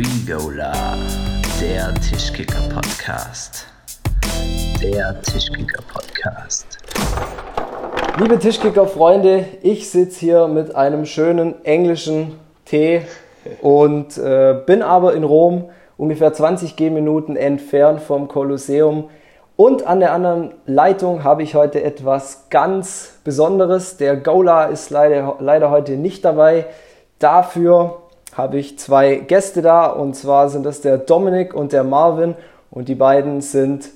Regola, der Tischkicker-Podcast. Der Tischkicker-Podcast. Liebe Tischkicker-Freunde, ich sitze hier mit einem schönen englischen Tee und äh, bin aber in Rom, ungefähr 20 Gehminuten entfernt vom Kolosseum. Und an der anderen Leitung habe ich heute etwas ganz Besonderes. Der Gola ist leider, leider heute nicht dabei. Dafür habe ich zwei Gäste da und zwar sind das der Dominik und der Marvin und die beiden sind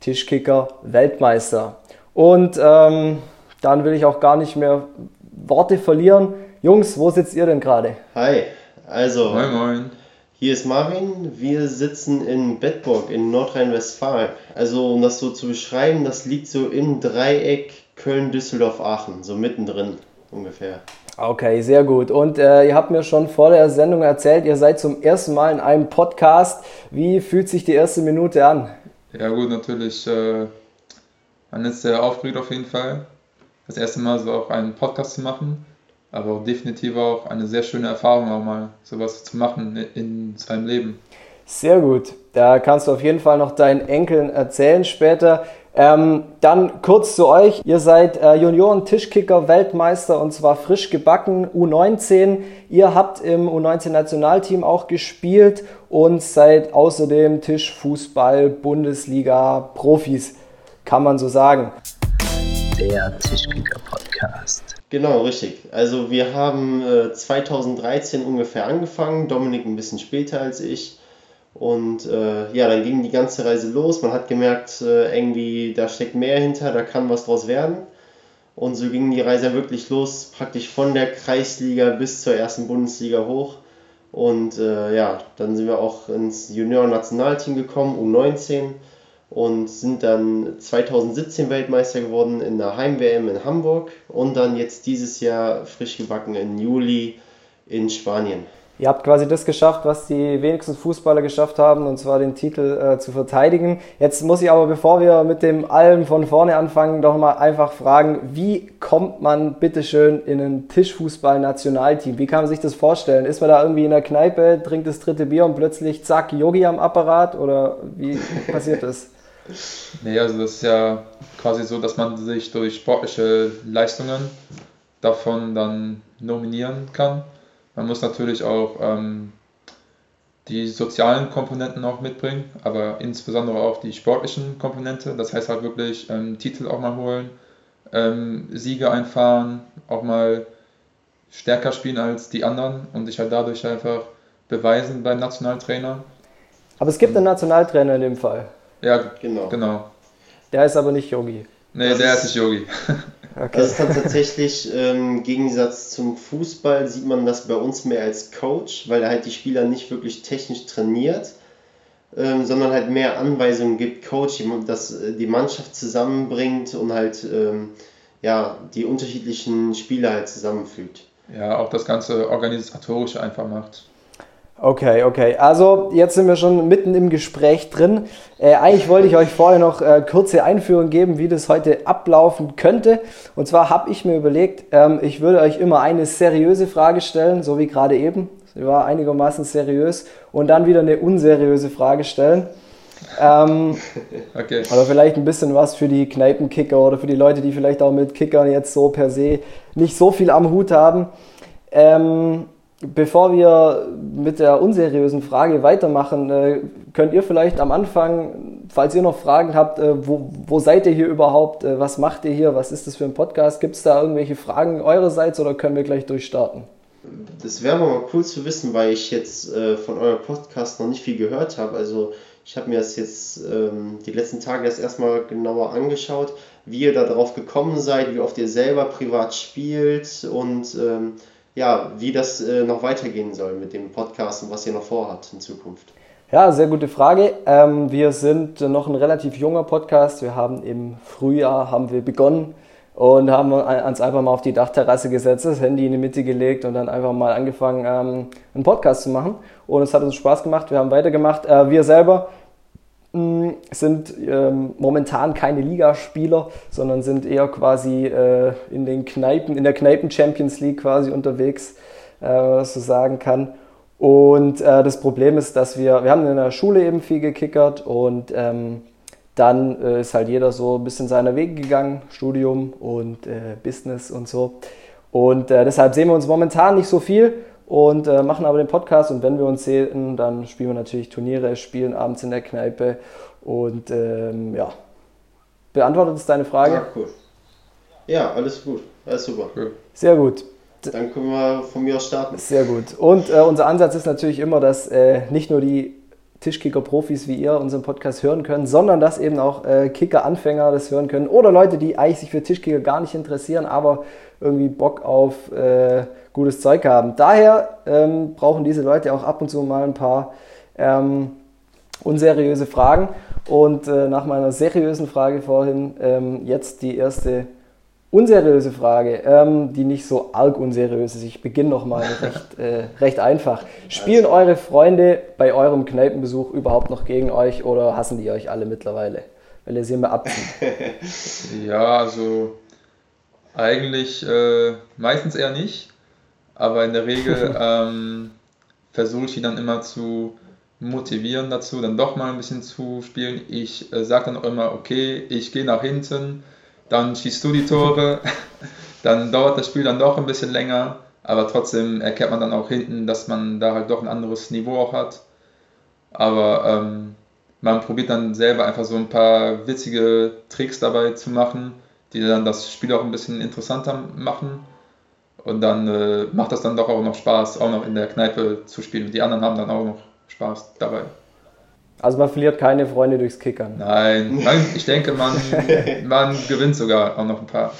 Tischkicker Weltmeister. Und ähm, dann will ich auch gar nicht mehr Worte verlieren. Jungs, wo sitzt ihr denn gerade? Hi, also Moin, moin. hier ist Marvin. Wir sitzen in Bedburg in Nordrhein-Westfalen. Also um das so zu beschreiben, das liegt so im Dreieck Köln-Düsseldorf-Aachen, so mittendrin ungefähr. Okay, sehr gut. Und äh, ihr habt mir schon vor der Sendung erzählt, ihr seid zum ersten Mal in einem Podcast. Wie fühlt sich die erste Minute an? Ja gut, natürlich, äh, man ist sehr aufgeregt auf jeden Fall. Das erste Mal so auch einen Podcast zu machen, aber auch definitiv auch eine sehr schöne Erfahrung auch mal sowas zu machen in seinem Leben. Sehr gut. Da kannst du auf jeden Fall noch deinen Enkeln erzählen später. Ähm, dann kurz zu euch. Ihr seid äh, Junioren-Tischkicker-Weltmeister und zwar frisch gebacken U19. Ihr habt im U19-Nationalteam auch gespielt und seid außerdem Tischfußball-Bundesliga-Profis, kann man so sagen. Der Tischkicker-Podcast. Genau, richtig. Also wir haben äh, 2013 ungefähr angefangen, Dominik ein bisschen später als ich. Und äh, ja, dann ging die ganze Reise los. Man hat gemerkt, äh, irgendwie, da steckt mehr hinter, da kann was draus werden. Und so ging die Reise wirklich los, praktisch von der Kreisliga bis zur ersten Bundesliga hoch. Und äh, ja, dann sind wir auch ins Junior-Nationalteam gekommen, U19, und sind dann 2017 Weltmeister geworden in der Heim-WM in Hamburg und dann jetzt dieses Jahr frisch gebacken im Juli in Spanien. Ihr habt quasi das geschafft, was die wenigsten Fußballer geschafft haben, und zwar den Titel äh, zu verteidigen. Jetzt muss ich aber, bevor wir mit dem Allem von vorne anfangen, doch mal einfach fragen, wie kommt man bitteschön in ein Tischfußball-Nationalteam? Wie kann man sich das vorstellen? Ist man da irgendwie in der Kneipe, trinkt das dritte Bier und plötzlich zack, Yogi am Apparat? Oder wie passiert das? Nee, also das ist ja quasi so, dass man sich durch sportliche Leistungen davon dann nominieren kann. Man muss natürlich auch ähm, die sozialen Komponenten auch mitbringen, aber insbesondere auch die sportlichen Komponente. Das heißt halt wirklich ähm, Titel auch mal holen, ähm, Siege einfahren, auch mal stärker spielen als die anderen und sich halt dadurch einfach beweisen beim Nationaltrainer. Aber es gibt einen Nationaltrainer in dem Fall. Ja, Genau. genau. Der ist aber nicht Yogi. Nee, Das der ist- ist nicht Yogi. Das Okay. ist dann tatsächlich ähm, im Gegensatz zum Fußball sieht man das bei uns mehr als Coach, weil er halt die Spieler nicht wirklich technisch trainiert, ähm, sondern halt mehr Anweisungen gibt, Coach, dass äh, die Mannschaft zusammenbringt und halt ähm, ja, die unterschiedlichen Spieler halt zusammenfügt. Ja, auch das ganze Organisatorische einfach macht. Okay, okay. Also jetzt sind wir schon mitten im Gespräch drin. Äh, eigentlich wollte ich euch vorher noch äh, kurze Einführung geben, wie das heute ablaufen könnte. Und zwar habe ich mir überlegt, ähm, ich würde euch immer eine seriöse Frage stellen, so wie gerade eben. Sie war einigermaßen seriös. Und dann wieder eine unseriöse Frage stellen. Ähm, Okay. oder vielleicht ein bisschen was für die Kneipenkicker oder für die Leute, die vielleicht auch mit Kickern jetzt so per se nicht so viel am Hut haben. Ähm, bevor wir mit der unseriösen Frage weitermachen, äh, könnt ihr vielleicht am Anfang, falls ihr noch Fragen habt, äh, wo, wo seid ihr hier überhaupt? Äh, was macht ihr hier? Was ist das für ein Podcast? Gibt es da irgendwelche Fragen eurerseits oder können wir gleich durchstarten? Das wäre mal cool zu wissen, weil ich jetzt von eurem Podcast noch nicht viel gehört habe. Also ich habe mir das jetzt ähm, die letzten Tage erst erstmal genauer angeschaut, wie ihr da drauf gekommen seid, wie oft ihr selber privat spielt und ähm, ja, wie das äh, noch weitergehen soll mit dem Podcast und was ihr noch vorhabt in Zukunft. Ja, sehr gute Frage. Ähm, wir sind noch ein relativ junger Podcast. Wir haben im Frühjahr haben wir begonnen und haben uns einfach mal auf die Dachterrasse gesetzt, das Handy in die Mitte gelegt und dann einfach mal angefangen, ähm, einen Podcast zu machen. Und es hat uns Spaß gemacht. Wir haben weitergemacht. Äh, wir selber sind ähm, momentan keine Ligaspieler, sondern sind eher quasi äh, in den Kneipen, in der Kneipen Champions League quasi unterwegs, äh, wenn man das so sagen kann. Und äh, das Problem ist, dass wir, wir haben in der Schule eben viel gekickert und ähm, dann äh, ist halt jeder so ein bisschen seiner Wege gegangen, Studium und äh, Business und so. Und äh, deshalb sehen wir uns momentan nicht so viel und äh, machen aber den Podcast. Und wenn wir uns sehen, dann spielen wir natürlich Turniere, spielen abends in der Kneipe. Und ähm, ja, beantwortet es deine Frage? Ja, cool. Ja, alles gut. Alles super. Sehr gut. Dann können wir von mir aus starten. Sehr gut. Und äh, unser Ansatz ist natürlich immer, dass äh, nicht nur die Tischkicker-Profis wie ihr unseren Podcast hören können, sondern dass eben auch äh, Kicker-Anfänger das hören können oder Leute, die eigentlich sich für Tischkicker gar nicht interessieren, aber irgendwie Bock auf äh, gutes Zeug haben. Daher ähm, brauchen diese Leute auch ab und zu mal ein paar ähm, unseriöse Fragen. Und äh, nach meiner seriösen Frage vorhin ähm, jetzt die erste unseriöse Frage, ähm, die nicht so arg unseriös ist. Ich beginne nochmal recht, äh, recht einfach. Spielen eure Freunde bei eurem Kneipenbesuch überhaupt noch gegen euch oder hassen die euch alle mittlerweile? Weil ihr sie immer abzieht. ja, also eigentlich äh, meistens eher nicht, aber in der Regel ähm, versuche ich die dann immer zu motivieren dazu, dann doch mal ein bisschen zu spielen. Ich äh, sage dann auch immer, okay, ich gehe nach hinten, dann schießt du die Tore, dann dauert das Spiel dann doch ein bisschen länger, aber trotzdem erkennt man dann auch hinten, dass man da halt doch ein anderes Niveau auch hat. Aber ähm, man probiert dann selber einfach so ein paar witzige Tricks dabei zu machen, die dann das Spiel auch ein bisschen interessanter machen. Und dann äh, macht das dann doch auch noch Spaß, auch noch in der Kneipe zu spielen. Und die anderen haben dann auch noch Spaß dabei. Also man verliert keine Freunde durchs Kickern. Nein, man, ich denke, man, man gewinnt sogar auch noch ein paar.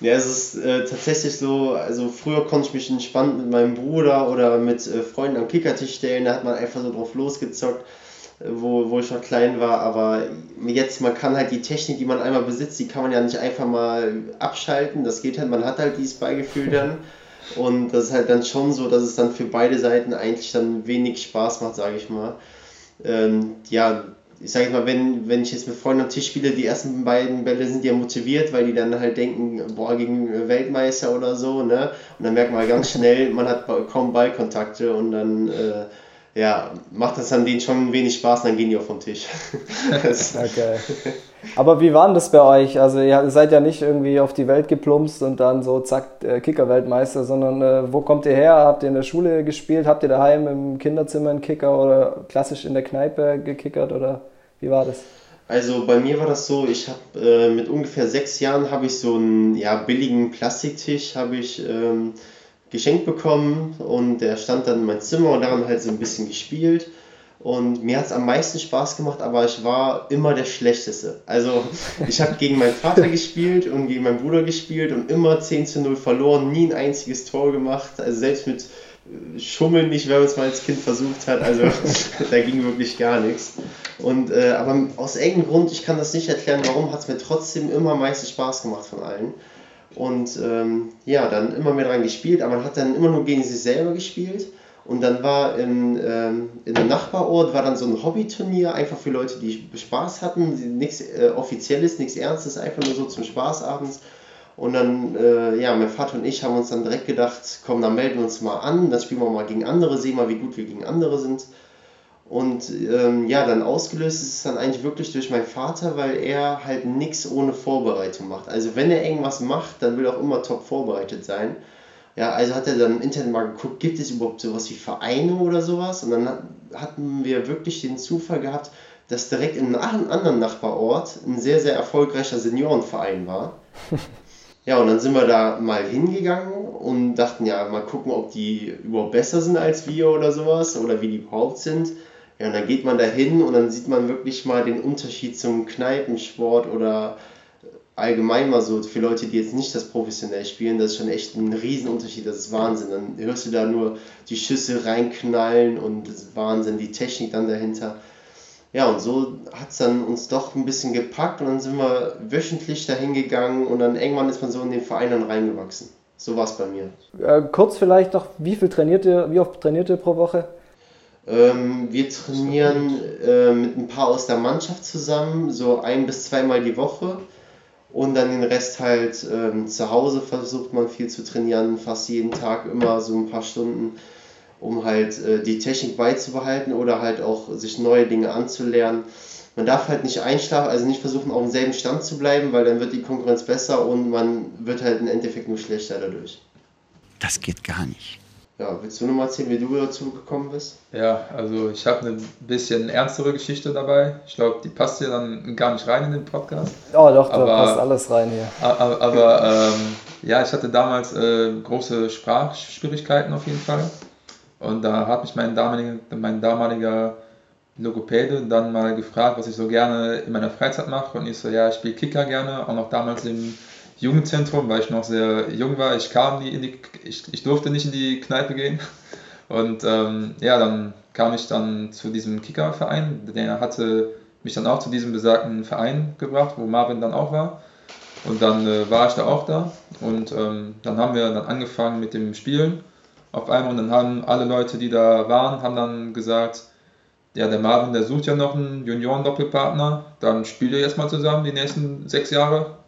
Ja, es ist äh, tatsächlich so, also früher konnte ich mich entspannt mit meinem Bruder oder mit äh, Freunden am Kickertisch stellen, da hat man einfach so drauf losgezockt, wo, wo ich noch klein war, aber jetzt, man kann halt die Technik, die man einmal besitzt, die kann man ja nicht einfach mal abschalten, das geht halt, man hat halt dieses Beigefühl dann. Und das ist halt dann schon so, dass es dann für beide Seiten eigentlich dann wenig Spaß macht, sage ich mal. Ähm, ja, ich sage mal, wenn, wenn ich jetzt mit Freunden am Tisch spiele, die ersten beiden Bälle sind ja motiviert, weil die dann halt denken, boah, gegen Weltmeister oder so, ne? Und dann merkt man halt ganz schnell, man hat kaum Ballkontakte und dann äh, ja, macht das dann denen schon wenig Spaß, dann gehen die auch vom Tisch. okay. Aber wie war denn das bei euch? Also ihr seid ja nicht irgendwie auf die Welt geplumpst und dann so zack, äh, Kicker-Weltmeister, sondern äh, wo kommt ihr her? Habt ihr in der Schule gespielt? Habt ihr daheim im Kinderzimmer einen Kicker oder klassisch in der Kneipe gekickert oder wie war das? Also bei mir war das so, ich habe äh, mit ungefähr sechs Jahren habe ich so einen ja, billigen Plastiktisch, habe ich... Ähm, geschenkt bekommen und der stand dann in meinem Zimmer und daran halt so ein bisschen gespielt. Und mir hat es am meisten Spaß gemacht, aber ich war immer der Schlechteste. Also ich habe gegen meinen Vater gespielt und gegen meinen Bruder gespielt und immer 10 zu 0 verloren, nie ein einziges Tor gemacht. Also selbst mit äh, Schummeln nicht, wenn man es mal als Kind versucht hat. Also da ging wirklich gar nichts. Und, äh, aber aus irgendeinem Grund, ich kann das nicht erklären, warum, hat es mir trotzdem immer am meisten Spaß gemacht von allen. Und ähm, ja, dann immer mehr dran gespielt, aber man hat dann immer nur gegen sich selber gespielt. Und dann war in, ähm, in einem Nachbarort war dann so ein Hobbyturnier, einfach für Leute, die Spaß hatten, nichts äh, Offizielles, nichts Ernstes, einfach nur so zum Spaß abends. Und dann, äh, ja, mein Vater und ich haben uns dann direkt gedacht, komm, dann melden wir uns mal an, dann spielen wir mal gegen andere, sehen mal, wie gut wir gegen andere sind. Und ähm, ja, dann ausgelöst ist es dann eigentlich wirklich durch meinen Vater, weil er halt nichts ohne Vorbereitung macht. Also wenn er irgendwas macht, dann will er auch immer top vorbereitet sein. Ja, also hat er dann im Internet mal geguckt, gibt es überhaupt sowas wie Vereine oder sowas? Und dann hatten wir wirklich den Zufall gehabt, dass direkt in einem anderen Nachbarort ein sehr, sehr erfolgreicher Seniorenverein war. Ja, und dann sind wir da mal hingegangen und dachten, ja, mal gucken, ob die überhaupt besser sind als wir oder sowas oder wie die überhaupt sind. Ja, und dann geht man da hin und dann sieht man wirklich mal den Unterschied zum Kneipensport oder allgemein mal so für Leute, die jetzt nicht das professionell spielen, das ist schon echt ein Riesenunterschied, das ist Wahnsinn. Dann hörst du da nur die Schüsse reinknallen und das ist Wahnsinn, die Technik dann dahinter. Ja, und so hat es dann uns doch ein bisschen gepackt und dann sind wir wöchentlich dahin gegangen und dann irgendwann ist man so in den Verein dann reingewachsen. So war es bei mir. Äh, kurz vielleicht noch, wie viel trainiert ihr, wie oft trainiert ihr pro Woche? Ähm, wir trainieren äh, mit ein paar aus der Mannschaft zusammen, so ein bis zweimal die Woche. Und dann den Rest halt ähm, zu Hause versucht man viel zu trainieren, fast jeden Tag immer so ein paar Stunden. um halt äh, die Technik beizubehalten oder halt auch sich neue Dinge anzulernen. Man darf halt nicht einschlafen, also nicht versuchen auf demselben Stand zu bleiben, weil dann wird die Konkurrenz besser und man wird halt im Endeffekt nur schlechter dadurch. Das geht gar nicht. Ja, willst du nochmal erzählen, wie du dazu gekommen bist? Ja, also ich habe eine bisschen ernstere Geschichte dabei. Ich glaube, die passt hier dann gar nicht rein in den Podcast. Oh doch, da Aber- passt alles rein hier. Aber, aber ähm, ja, ich hatte damals äh, große Sprachschwierigkeiten auf jeden Fall. Und da hat mich mein damaliger, mein damaliger Logopäde dann mal gefragt, was ich so gerne in meiner Freizeit mache. Und ich so, ja, ich spiele Kicker gerne, auch noch damals im Jugendzentrum, weil ich noch sehr jung war. Ich kam nie in die, ich, ich durfte nicht in die Kneipe gehen. Und ähm, ja, dann kam ich dann zu diesem Kickerverein. Der hatte mich dann auch zu diesem besagten Verein gebracht, wo Marvin dann auch war. Und dann äh, war ich da auch da und ähm, dann haben wir dann angefangen mit dem Spielen auf einmal und dann haben alle Leute, die da waren, haben dann gesagt, ja, der Marvin, der sucht ja noch einen Junioren-Doppelpartner, dann spielt ihr jetzt mal zusammen die nächsten sechs Jahre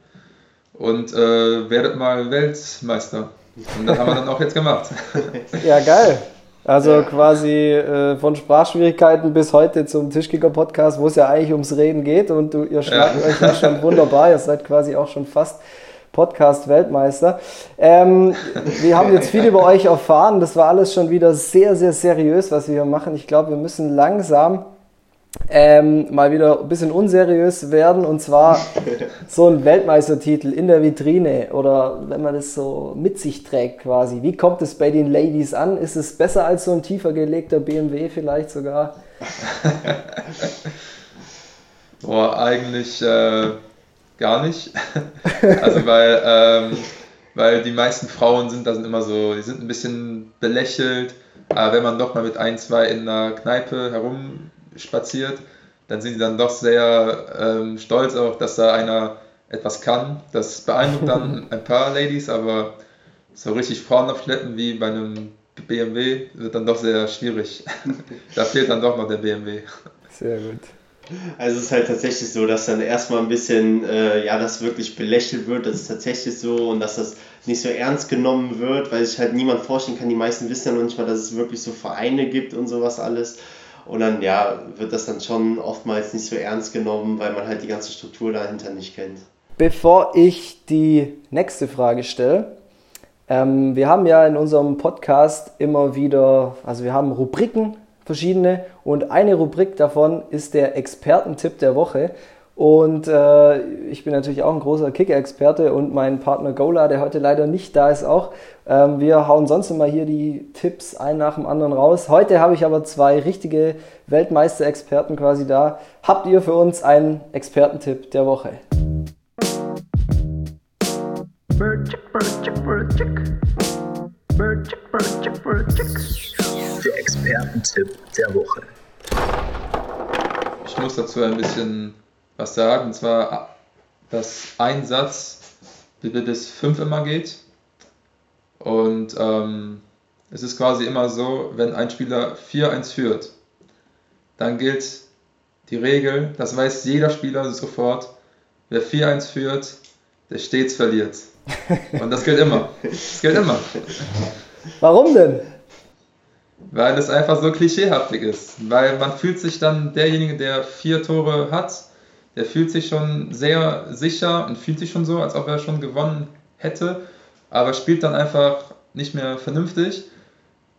und äh, werdet mal Weltmeister. Und das haben wir dann auch jetzt gemacht. Ja, geil. Also Ja. quasi äh, von Sprachschwierigkeiten bis heute zum Tischkicker-Podcast, wo es ja eigentlich ums Reden geht und du, ihr schlagt euch ja schon wunderbar. Ihr seid quasi auch schon fast Podcast-Weltmeister. Ähm, wir haben jetzt viel über euch erfahren. Das war alles schon wieder sehr, sehr seriös, was wir hier machen. Ich glaube, wir müssen langsam ähm, mal wieder ein bisschen unseriös werden und zwar so ein Weltmeistertitel in der Vitrine oder wenn man das so mit sich trägt quasi. Wie kommt es bei den Ladies an? Ist es besser als so ein tiefer gelegter BMW vielleicht sogar? Boah, eigentlich äh, gar nicht. Also weil, ähm, weil die meisten Frauen sind da sind immer so, die sind ein bisschen belächelt. Aber wenn man doch mal mit ein, zwei in der Kneipe herumspaziert, dann sind die dann doch sehr ähm, stolz auch, dass da einer etwas kann. Das beeindruckt dann ein paar Ladies, aber so richtig Frauenaufschleppen wie bei einem BMW wird dann doch sehr schwierig. da fehlt dann doch noch der BMW. Sehr gut. Also es ist halt tatsächlich so, dass dann erstmal ein bisschen, äh, ja, das wirklich belächelt wird, das ist tatsächlich so und dass das nicht so ernst genommen wird, weil sich halt niemand vorstellen kann, die meisten wissen ja noch nicht mal, dass es wirklich so Vereine gibt und sowas alles. Und dann, ja, wird das dann schon oftmals nicht so ernst genommen, weil man halt die ganze Struktur dahinter nicht kennt. Bevor ich die nächste Frage stelle, ähm, wir haben ja in unserem Podcast immer wieder, also wir haben Rubriken, verschiedene, und eine Rubrik davon ist der Expertentipp der Woche. Und äh, ich bin natürlich auch ein großer Kicker-Experte und mein Partner Gola, der heute leider nicht da ist, auch. Ähm, wir hauen sonst immer hier die Tipps ein nach dem anderen raus. Heute habe ich aber zwei richtige Weltmeister-Experten quasi da. Habt ihr für uns einen Expertentipp der Woche? Der Expertentipp der Woche. Ich muss dazu ein bisschen was sagen, und zwar, dass ein Satz bis fünf immer geht. Und ähm, es ist quasi immer so, wenn ein Spieler 4-1 führt, dann gilt die Regel, das weiß jeder Spieler sofort, wer 4-1 führt, der stets verliert. Und das gilt immer. Das gilt immer. Warum denn? Weil es einfach so klischeehaftig ist. Weil man fühlt sich dann, derjenige, der vier Tore hat, der fühlt sich schon sehr sicher und fühlt sich schon so, als ob er schon gewonnen hätte, aber spielt dann einfach nicht mehr vernünftig.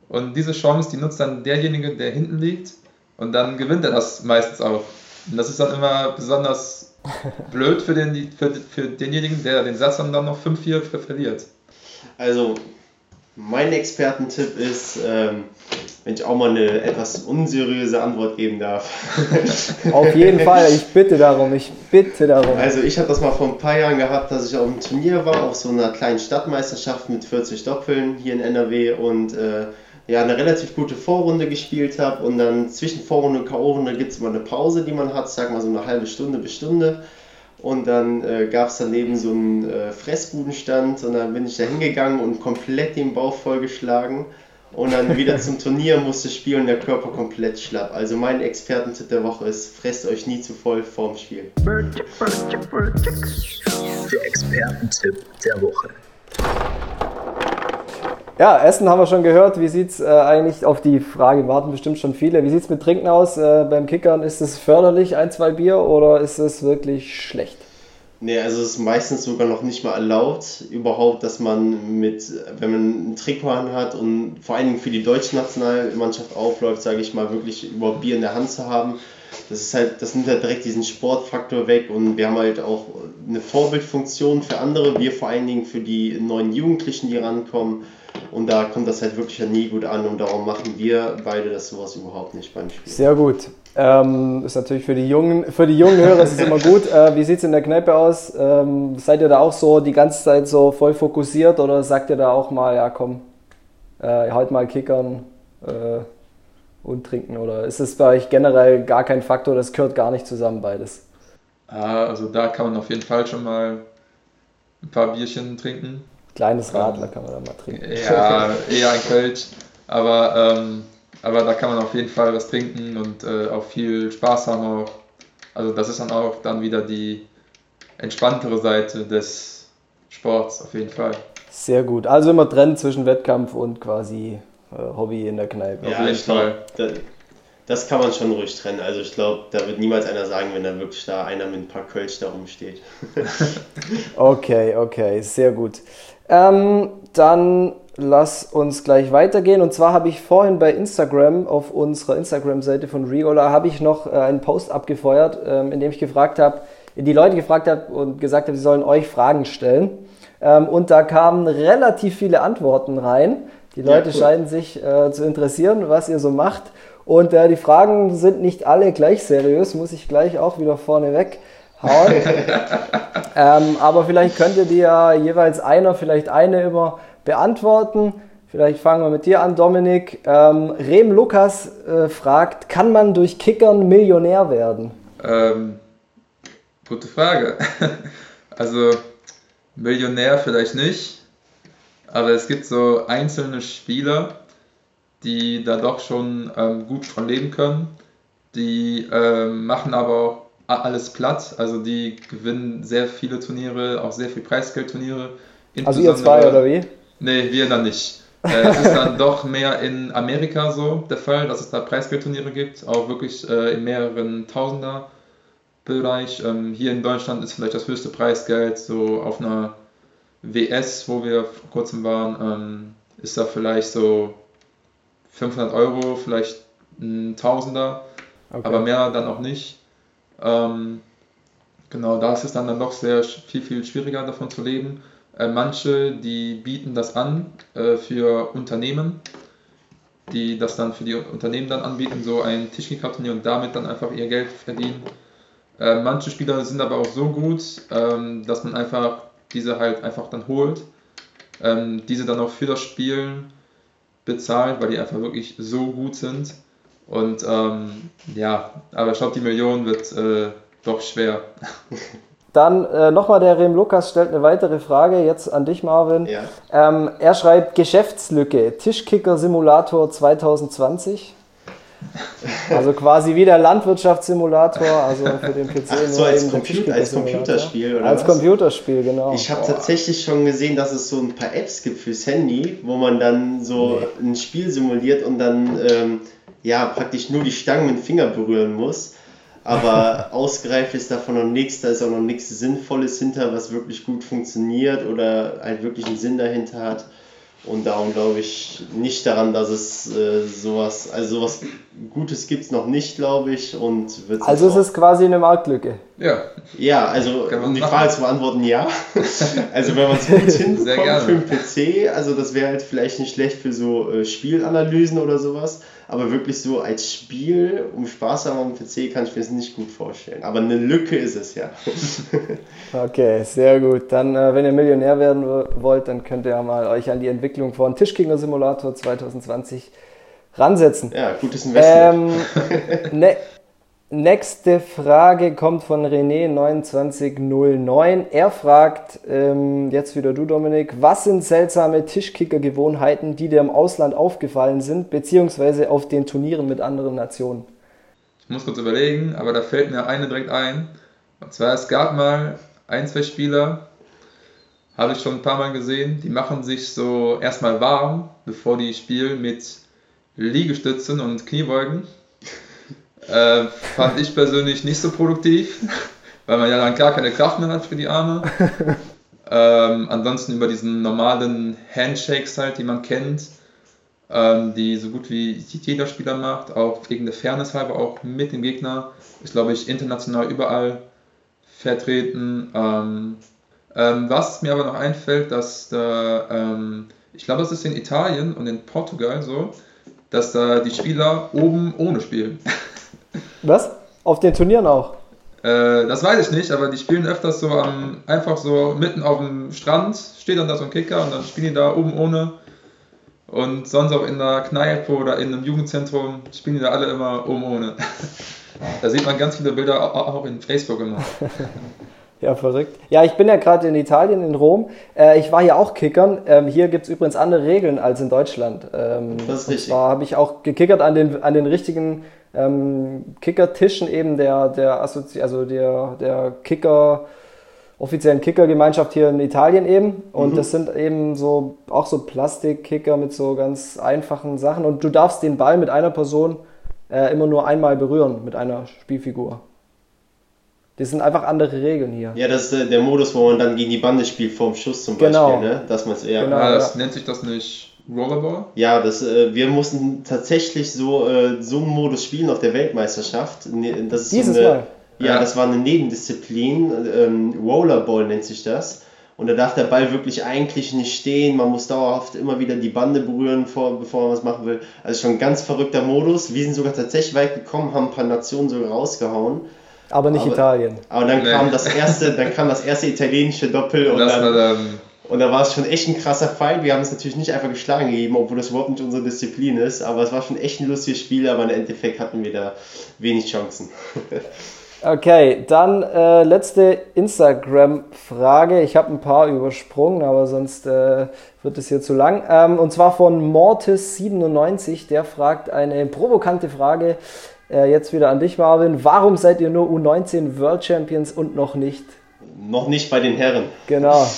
Und diese Chance, die nutzt dann derjenige, der hinten liegt, und dann gewinnt er das meistens auch. Und das ist dann immer besonders blöd für, den, für, für denjenigen, der den Satz dann, dann noch 5-4 ver- verliert. Also, mein Expertentipp ist, ähm, wenn ich auch mal eine etwas unseriöse Antwort geben darf. Auf jeden Fall, ich bitte darum, ich bitte darum. Also ich habe das mal vor ein paar Jahren gehabt, dass ich auf einem Turnier war, auf so einer kleinen Stadtmeisterschaft mit 40 Doppeln hier in NRW und äh, ja, eine relativ gute Vorrunde gespielt habe und dann zwischen Vorrunde und K.O.-Runde gibt es immer eine Pause, die man hat, sag mal so eine halbe Stunde bis Stunde. Und dann äh, gab es daneben so einen äh, Fressbudenstand und dann bin ich da hingegangen und komplett den Bauch vollgeschlagen. Und dann wieder zum Turnier musste spielen, der Körper komplett schlapp. Also mein Expertentipp der Woche ist, fresst euch nie zu voll vorm Spiel. Der Expertentipp der Woche. Ja, Essen haben wir schon gehört. Wie sieht es äh, eigentlich, auf die Frage warten bestimmt schon viele, wie sieht es mit Trinken aus äh, beim Kickern? Ist es förderlich, ein, zwei Bier, oder ist es wirklich schlecht? Nee, also es ist meistens sogar noch nicht mal erlaubt, überhaupt, dass man mit, wenn man ein Trikot hat und vor allen Dingen für die deutsche Nationalmannschaft aufläuft, sage ich mal, wirklich überhaupt Bier in der Hand zu haben. Das ist halt, das nimmt halt direkt diesen Sportfaktor weg und wir haben halt auch eine Vorbildfunktion für andere, wir vor allen Dingen für die neuen Jugendlichen, die rankommen. Und da kommt das halt wirklich nie gut an und darum machen wir beide das sowas überhaupt nicht beim Spiel. Sehr gut. Ähm, ist natürlich für die jungen, für die jungen Hörer ist es immer gut. Äh, wie sieht es in der Kneipe aus? Ähm, seid ihr da auch so die ganze Zeit so voll fokussiert oder sagt ihr da auch mal, ja komm, äh, halt mal kickern äh, und trinken? Oder ist es bei euch generell gar kein Faktor, das gehört gar nicht zusammen beides? Also da kann man auf jeden Fall schon mal ein paar Bierchen trinken. Kleines Radler kann man da mal trinken. Ja, eher ein Kölsch. Aber, ähm, aber da kann man auf jeden Fall was trinken und äh, auch viel Spaß haben auch. Also das ist dann auch dann wieder die entspanntere Seite des Sports auf jeden Fall. Sehr gut. Also immer trennen zwischen Wettkampf und quasi äh, Hobby in der Kneipe. Ja, jeden ich glaube, Fall. da, das kann man schon ruhig trennen. Also ich glaube, da wird niemals einer sagen, wenn da wirklich da einer mit ein paar Kölsch da rumsteht. Okay, okay, sehr gut. Ähm, dann lass uns gleich weitergehen. Und zwar habe ich vorhin bei Instagram auf unserer Instagram-Seite von Regola habe ich noch äh, einen Post abgefeuert, ähm, in dem ich gefragt habe, die Leute gefragt habe und gesagt habe, sie sollen euch Fragen stellen. Ähm, und da kamen relativ viele Antworten rein. Die Ja, Leute cool. scheinen sich äh, zu interessieren, was ihr so macht. Und äh, die Fragen sind nicht alle gleich seriös, muss ich gleich auch wieder vorne weghauen. Ähm, aber vielleicht könntet ihr ja jeweils einer, vielleicht eine immer beantworten. Vielleicht fangen wir mit dir an, Dominik. Ähm, Rem Lukas äh, fragt, kann man durch Kickern Millionär werden? Ähm, gute Frage. Also Millionär vielleicht nicht, aber es gibt so einzelne Spieler, die da doch schon ähm, gut von leben können. Die ähm, machen aber auch alles platt, also die gewinnen sehr viele Turniere, auch sehr viel Preisgeldturniere. Also ihr zwei oder wie? Nee, wir dann nicht. Äh, es ist dann doch mehr in Amerika so der Fall, dass es da Preisgeldturniere gibt, auch wirklich äh, in mehreren Tausender Bereich. Ähm, hier in Deutschland ist vielleicht das höchste Preisgeld so auf einer WS, wo wir vor kurzem waren, ähm, ist da vielleicht so 500 Euro, vielleicht ein Tausender, Okay. aber mehr dann auch nicht. Ähm, genau, da ist es dann, dann doch sehr viel, viel schwieriger davon zu leben. Äh, manche, die bieten das an äh, für Unternehmen, die das dann für die Unternehmen dann anbieten, so ein Tischkicker-Turnier und damit dann einfach ihr Geld verdienen. Äh, manche Spieler sind aber auch so gut, ähm, dass man einfach diese halt einfach dann holt, ähm, diese dann auch für das Spiel bezahlt, weil die einfach wirklich so gut sind. Und ähm, ja, aber ich glaube, die Million wird äh, doch schwer. Dann äh, nochmal der Rem Lukas stellt eine weitere Frage, jetzt an dich Marvin. Ja. Ähm, er schreibt Geschäftslücke, Tischkicker Simulator 2020. Also quasi wie der Landwirtschaftssimulator, also für den PC. Ach so, als Computer- als. Computerspiel, oder Als was? Computerspiel, genau. Ich habe tatsächlich schon gesehen, dass es so ein paar Apps gibt fürs Handy, wo man dann so ein Spiel simuliert und dann ähm, ja praktisch nur die Stangen mit dem Finger berühren muss. Aber ausgereift ist davon noch nichts, da ist auch noch nichts Sinnvolles hinter, was wirklich gut funktioniert oder halt wirklich einen Sinn dahinter hat. Und darum glaube ich nicht daran, dass es äh, sowas, also sowas Gutes gibt es noch nicht, glaube ich. Und also es ist quasi eine Marktlücke. Ja, ja, also um die machen. Frage zu beantworten, ja. Also wenn man es gut Sehr hinbekommt gerne. für den PC, also das wäre halt vielleicht nicht schlecht für so äh, Spielanalysen oder sowas, aber wirklich so als Spiel, um Spaß zu haben am PC, kann ich mir das nicht gut vorstellen. Aber eine Lücke ist es ja. Okay, sehr gut. Dann, äh, wenn ihr Millionär werden wo- wollt, dann könnt ihr ja mal euch an die Entwicklung von Tischkicker Simulator 2020 ransetzen. Ja, gutes Investment. Ähm, ne, nächste Frage kommt von René2909. Er fragt, ähm, jetzt wieder du Dominik, was sind seltsame Tischkicker-Gewohnheiten, die dir im Ausland aufgefallen sind, beziehungsweise auf den Turnieren mit anderen Nationen? Ich muss kurz überlegen, aber da fällt mir eine direkt ein. Und zwar, es gab mal ein, zwei Spieler, habe ich schon ein paar Mal gesehen. Die machen sich so erstmal warm, bevor die spielen mit Liegestützen und Kniebeugen. Äh, fand ich persönlich nicht so produktiv, weil man ja dann gar keine Kraft mehr hat für die Arme. Ähm, ansonsten über diesen normalen Handshakes halt, die man kennt, ähm, die so gut wie jeder Spieler macht, auch wegen der Fairness halber auch mit dem Gegner, ist glaube ich international überall vertreten. Ähm, ähm, was mir aber noch einfällt, dass da, ähm, ich glaube, das ist in Italien und in Portugal so, dass da die Spieler oben ohne spielen. Was? Auf den Turnieren auch? Äh, das weiß ich nicht, aber die spielen öfters so am, einfach so mitten auf dem Strand, steht dann da so ein Kicker und dann spielen die da oben ohne. Und sonst auch in der Kneipe oder in einem Jugendzentrum spielen die da alle immer oben ohne. da sieht man ganz viele Bilder auch in Facebook immer. Ja, verrückt. Ja, ich bin ja gerade in Italien, in Rom. Äh, ich war hier auch kickern. Ähm, hier gibt es übrigens andere Regeln als in Deutschland. Ähm, Das ist richtig. zwar habe ich auch gekickert an den, an den richtigen ähm, Kickertischen eben der, der, Assozi also der, der Kicker, offiziellen Kickergemeinschaft hier in Italien eben. Und das sind eben so auch so Plastikkicker mit so ganz einfachen Sachen. Und du darfst den Ball mit einer Person äh, immer nur einmal berühren, mit einer Spielfigur. Das sind einfach andere Regeln hier. Ja, das ist äh, der Modus, wo man dann gegen die Bande spielt vorm Schuss zum Beispiel, Genau. ne? Dass man es eher. Genau. Ah, das ja. nennt sich das nicht Rollerball? Ja, das, äh, wir mussten tatsächlich so, äh, so einen Modus spielen auf der Weltmeisterschaft. Ne, Das ist Dieses so eine, Mal? Ja, Ja. das war eine Nebendisziplin. Ähm, Rollerball nennt sich das. Und da darf der Ball wirklich eigentlich nicht stehen. Man muss dauerhaft immer wieder die Bande berühren, vor, bevor man was machen will. Also schon ein ganz verrückter Modus. Wir sind sogar tatsächlich weit gekommen, haben ein paar Nationen sogar rausgehauen. Aber nicht Aber- Italien. Aber dann Nee. kam das erste, dann kam das erste italienische Doppel und das war dann, dann, und da war es schon echt ein krasser Fight. Wir haben es natürlich nicht einfach geschlagen gegeben, obwohl das überhaupt nicht unsere Disziplin ist. Aber es war schon echt ein lustiges Spiel, aber im Endeffekt hatten wir da wenig Chancen. Okay, dann äh, letzte Instagram-Frage. Ich habe ein paar übersprungen, aber sonst äh, wird es hier zu lang. Ähm, und zwar von Mortis97, der fragt eine provokante Frage. Äh, jetzt wieder an dich, Marvin. Warum seid ihr nur U19 World Champions und noch nicht? Noch nicht bei den Herren. Genau.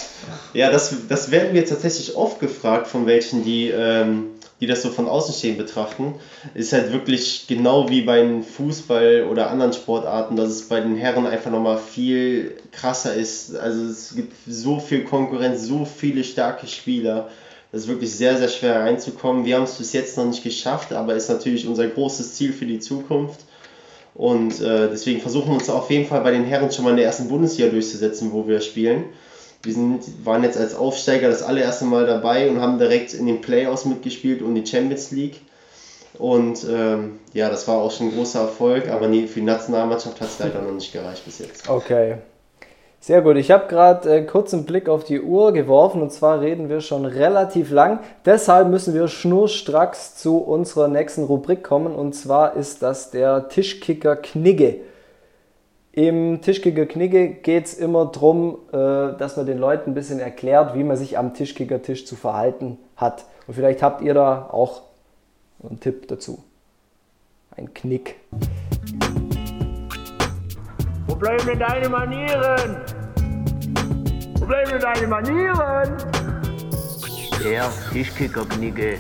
Ja, das, das werden wir tatsächlich oft gefragt von welchen, die, ähm, die das so von außen stehen betrachten. Ist halt wirklich genau wie beim Fußball oder anderen Sportarten, dass es bei den Herren einfach nochmal viel krasser ist. Also es gibt so viel Konkurrenz, so viele starke Spieler. Das ist wirklich sehr, sehr schwer reinzukommen. Wir haben es bis jetzt noch nicht geschafft, aber ist natürlich unser großes Ziel für die Zukunft. Und äh, deswegen versuchen wir uns auf jeden Fall bei den Herren schon mal in der ersten Bundesliga durchzusetzen, wo wir spielen. Wir sind, waren jetzt als Aufsteiger das allererste Mal dabei und haben direkt in den Playoffs mitgespielt und die Champions League. Und ähm, ja, das war auch schon ein großer Erfolg, aber nee, für die Nationalmannschaft hat es leider noch nicht gereicht bis jetzt. Okay. Sehr gut. Ich habe gerade äh, kurz einen Blick auf die Uhr geworfen und zwar reden wir schon relativ lang. Deshalb müssen wir schnurstracks zu unserer nächsten Rubrik kommen und zwar ist das der Tischkicker Knigge. Im Tischkicker Knigge geht es immer darum, äh, dass man den Leuten ein bisschen erklärt, wie man sich am Tischkicker-Tisch zu verhalten hat. Und vielleicht habt ihr da auch einen Tipp dazu. Ein Knick. Wo bleiben denn deine Manieren? Wo bleiben denn deine Manieren? Der Tischkicker-Knigge.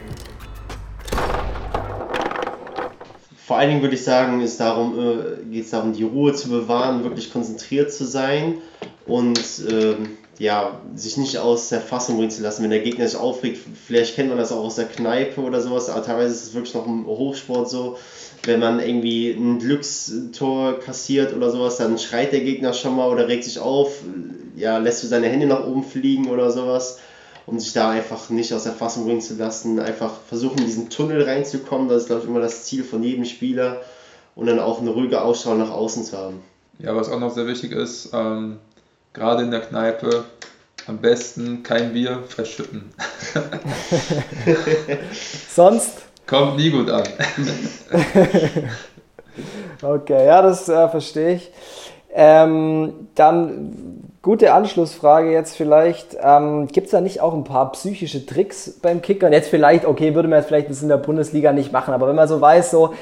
Vor allen Dingen würde ich sagen, ist darum, äh, geht es darum, die Ruhe zu bewahren, wirklich konzentriert zu sein und ähm, ja, sich nicht aus der Fassung bringen zu lassen, wenn der Gegner sich aufregt. Vielleicht kennt man das auch aus der Kneipe oder sowas, aber teilweise ist es wirklich noch im Hochsport so. Wenn man irgendwie ein Glückstor kassiert oder sowas, dann schreit der Gegner schon mal oder regt sich auf, ja, lässt du seine Hände nach oben fliegen oder sowas um sich da einfach nicht aus der Fassung bringen zu lassen, einfach versuchen, in diesen Tunnel reinzukommen. Das ist, glaube ich, immer das Ziel von jedem Spieler und dann auch eine ruhige Ausstrahlung nach außen zu haben. Ja, was auch noch sehr wichtig ist, ähm, gerade in der Kneipe, am besten kein Bier verschütten. Sonst Kommt nie gut an. Okay, ja, das äh, verstehe ich. Ähm, dann gute Anschlussfrage jetzt vielleicht. Ähm, Gibt es da nicht auch ein paar psychische Tricks beim Kickern? Jetzt vielleicht, okay, würde man jetzt vielleicht das in der Bundesliga nicht machen, aber wenn man so weiß, so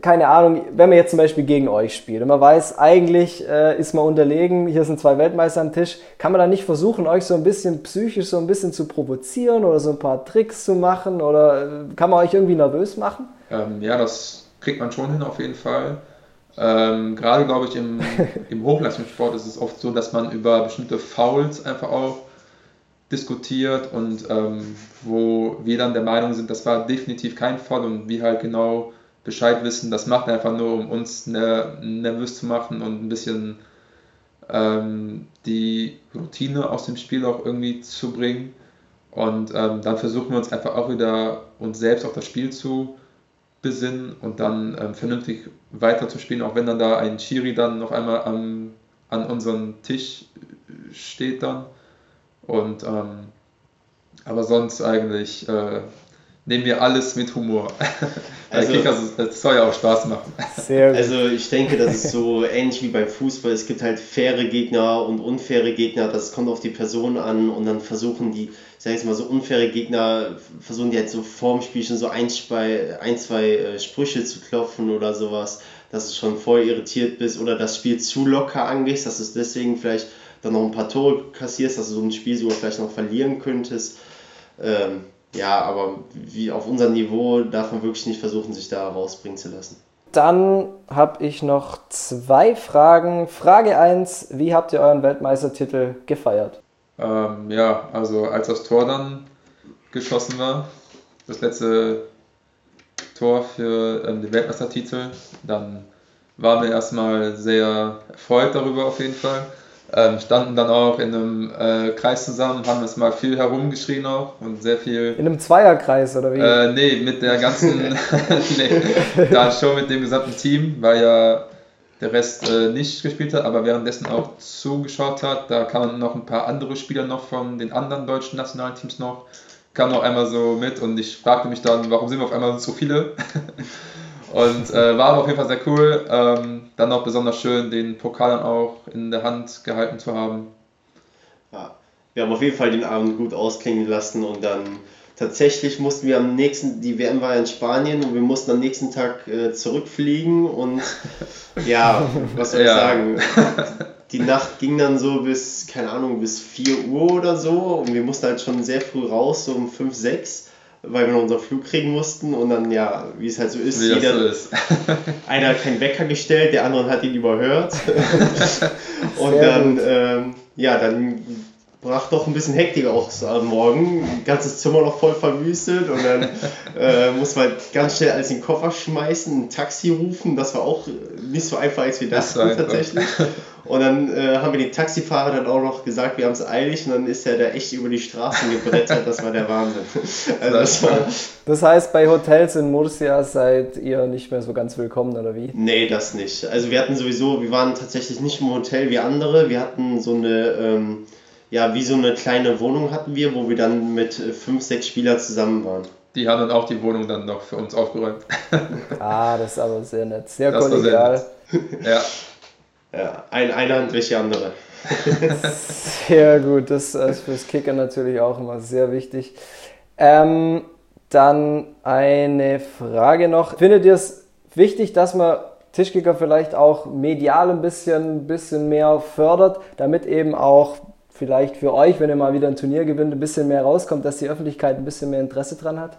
keine Ahnung, wenn man jetzt zum Beispiel gegen euch spielt und man weiß, eigentlich äh, ist man unterlegen, hier sind zwei Weltmeister am Tisch, kann man da nicht versuchen, euch so ein bisschen psychisch so ein bisschen zu provozieren oder so ein paar Tricks zu machen oder äh, kann man euch irgendwie nervös machen? Ähm, ja, das kriegt man schon hin auf jeden Fall. Ähm, gerade glaube ich im, im Hochleistungssport ist es oft so, dass man über bestimmte Fouls einfach auch diskutiert und ähm, wo wir dann der Meinung sind, das war definitiv kein Foul und wir halt genau Bescheid wissen, das macht einfach nur, um uns ner nervös zu machen und ein bisschen ähm, die Routine aus dem Spiel auch irgendwie zu bringen. Und ähm, dann versuchen wir uns einfach auch wieder uns selbst auf das Spiel zu besinnen und dann ähm, vernünftig weiterzuspielen, auch wenn dann da ein Chiri dann noch einmal am, an unserem Tisch steht dann. Und ähm, aber sonst eigentlich äh, nehmen wir alles mit Humor. Also- Kickers, das soll ja auch Spaß machen. Also ich denke, das ist so ähnlich wie beim Fußball. Es gibt halt faire Gegner und unfaire Gegner. Das kommt auf die Person an und dann versuchen die, ich sag jetzt mal so unfaire Gegner, versuchen die halt so vorm Spiel schon so ein, zwei, ein, zwei äh, Sprüche zu klopfen oder sowas, dass du schon voll irritiert bist oder das Spiel zu locker angehst, dass du es deswegen vielleicht dann noch ein paar Tore kassierst, dass du so ein Spiel sogar vielleicht noch verlieren könntest. Ähm, ja, aber wie auf unserem Niveau darf man wirklich nicht versuchen, sich da rausbringen zu lassen. Dann habe ich noch zwei Fragen. Frage 1, wie habt ihr euren Weltmeistertitel gefeiert? Ähm, ja, also als das Tor dann geschossen war, das letzte Tor für ähm, den Weltmeistertitel, dann waren wir erstmal sehr erfreut darüber auf jeden Fall. Ähm, standen dann auch in einem äh, Kreis zusammen, haben uns mal viel herumgeschrien auch und sehr viel In einem Zweierkreis oder wie? äh, nee, mit der ganzen, nee, da schon mit dem gesamten Team, weil ja der Rest äh, nicht gespielt hat, aber währenddessen auch zugeschaut hat. Da kamen noch ein paar andere Spieler noch von den anderen deutschen Nationalteams noch, kamen noch einmal so mit und ich fragte mich dann, warum sind wir auf einmal so viele? und äh, war aber auf jeden Fall sehr cool. Ähm, dann auch besonders schön, den Pokal dann auch in der Hand gehalten zu haben. Ja, wir haben auf jeden Fall den Abend gut ausklingen lassen und dann tatsächlich mussten wir am nächsten, die WM war in Spanien und wir mussten am nächsten Tag äh, zurückfliegen und ja, was soll ich Ja. sagen? Die Nacht ging dann so bis, keine Ahnung, bis 4 Uhr oder so und wir mussten halt schon sehr früh raus, so um 5, 6, weil wir noch unseren Flug kriegen mussten und dann, ja, wie es halt so ist, Wie jeder, so ist. einer hat keinen Wecker gestellt, der andere hat ihn überhört. und Sehr dann, ähm, ja, dann brach doch ein bisschen Hektik aus am Morgen. Ganzes Zimmer noch voll verwüstet und dann äh, muss man ganz schnell alles in den Koffer schmeißen, ein Taxi rufen. Das war auch nicht so einfach, als wir Das einfach. tatsächlich. Und dann äh, haben wir den Taxifahrer dann auch noch gesagt, wir haben es eilig und dann ist er da echt über die Straßen gebrettert. Das war der Wahnsinn. Also das war, Das heißt, bei Hotels in Murcia seid ihr nicht mehr so ganz willkommen, oder wie? Nee, das nicht. Also wir hatten sowieso, wir waren tatsächlich nicht im Hotel wie andere. Wir hatten so eine, ähm, ja, wie so eine kleine Wohnung hatten wir, wo wir dann mit äh, fünf, sechs Spielern zusammen waren. Die haben dann auch die Wohnung dann noch für uns aufgeräumt. Ah, das ist aber sehr nett. Sehr Das war sehr kollegial. ja, Ja, ein, eine Hand wäscht die andere. Sehr gut, das ist fürs Kicker natürlich auch immer sehr wichtig. Ähm, dann eine Frage noch. Findet ihr es wichtig, dass man Tischkicker vielleicht auch medial ein bisschen, bisschen mehr fördert, damit eben auch vielleicht für euch, wenn ihr mal wieder ein Turnier gewinnt, ein bisschen mehr rauskommt, dass die Öffentlichkeit ein bisschen mehr Interesse dran hat?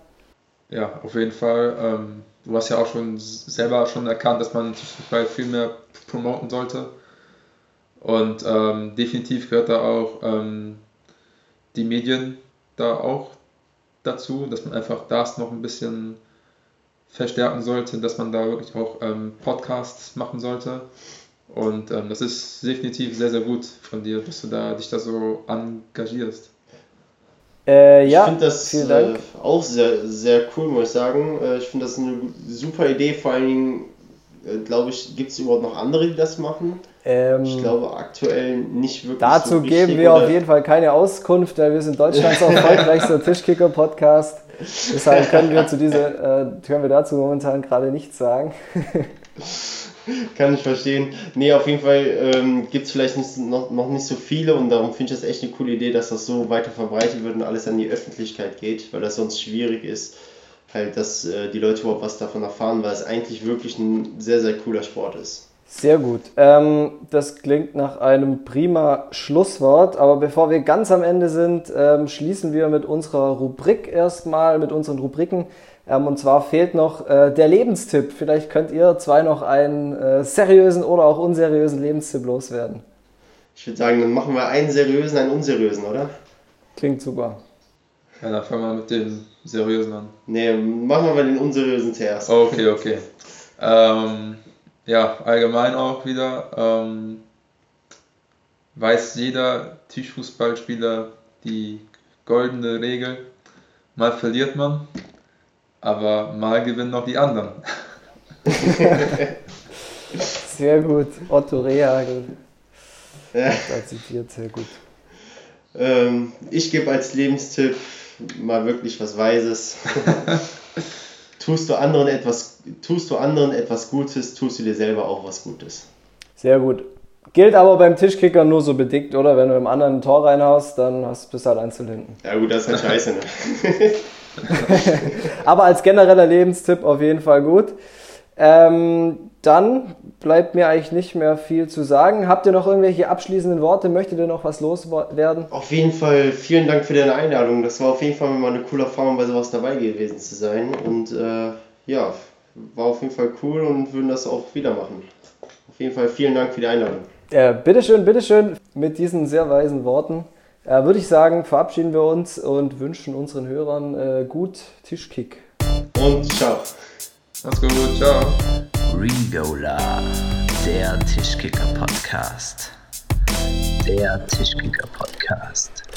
Ja, auf jeden Fall. Ähm, du hast ja auch schon selber schon erkannt, dass man Fußball viel mehr promoten sollte. Und ähm, definitiv gehört da auch ähm, die Medien da auch dazu, dass man einfach das noch ein bisschen verstärken sollte, dass man da wirklich auch ähm, Podcasts machen sollte. Und ähm, das ist definitiv sehr, sehr gut von dir, dass du da dich da so engagierst. Äh, Ich ja, finde das vielen Dank. Äh, auch sehr, sehr cool, muss ich sagen. Äh, ich finde das eine super Idee. Vor allen Dingen, äh, glaube ich, gibt es überhaupt noch andere, die das machen. Ähm, Ich glaube aktuell nicht wirklich. Dazu so geben wir oder? auf jeden Fall keine Auskunft, weil wir sind Deutschlands erfolgreichster Tischkicker-Podcast. Deshalb können wir, zu dieser, äh, können wir dazu momentan gerade nichts sagen. Kann ich verstehen. Nee, auf jeden Fall ähm, gibt es vielleicht nicht, noch, noch nicht so viele und darum finde ich das echt eine coole Idee, dass das so weiter verbreitet wird und alles an die Öffentlichkeit geht, weil das sonst schwierig ist, halt, dass äh, die Leute überhaupt was davon erfahren, weil es eigentlich wirklich ein sehr, sehr cooler Sport ist. Sehr gut. Ähm, das klingt nach einem prima Schlusswort. Aber bevor wir ganz am Ende sind, ähm, schließen wir mit unserer Rubrik erstmal, mit unseren Rubriken. Ähm, und zwar fehlt noch äh, der Lebenstipp. Vielleicht könnt ihr zwei noch einen äh, seriösen oder auch unseriösen Lebenstipp loswerden. Ich würde sagen, dann machen wir einen seriösen, einen unseriösen, oder? Klingt super. Ja, dann fangen wir mit dem Seriösen an. Nee, machen wir mal den unseriösen zuerst. Okay, okay. Ähm, ja, allgemein auch wieder. Ähm, weiß jeder Tischfußballspieler die goldene Regel. Mal verliert man, aber mal gewinnen auch die anderen. Sehr gut. Otto Rehagel. Ja. Zitiert sehr gut. Ähm, ich gebe als Lebenstipp mal wirklich was Weises. tust, du anderen etwas, tust du anderen etwas Gutes, tust du dir selber auch was Gutes. Sehr gut. Gilt aber beim Tischkicker nur so bedingt, oder? Wenn du im anderen ein Tor reinhaust, dann hast, bist du halt einzeln hinten. Ja gut, das ist halt scheiße. Ne? Aber als genereller Lebenstipp auf jeden Fall gut. Ähm, dann bleibt mir eigentlich nicht mehr viel zu sagen. Habt ihr noch irgendwelche abschließenden Worte? Möchtet ihr noch was loswerden? Auf jeden Fall vielen Dank für deine Einladung. Das war auf jeden Fall mal eine coole Erfahrung, bei sowas dabei gewesen zu sein. Und äh, ja, war auf jeden Fall cool und würden das auch wieder machen. Auf jeden Fall vielen Dank für die Einladung. Äh, bitteschön, bitteschön. Mit diesen sehr weisen Worten äh, würde ich sagen, verabschieden wir uns und wünschen unseren Hörern äh, gut Tischkick. Und ciao. Mach's gut, ciao. Regola, der Tischkicker Podcast. Der Tischkicker Podcast.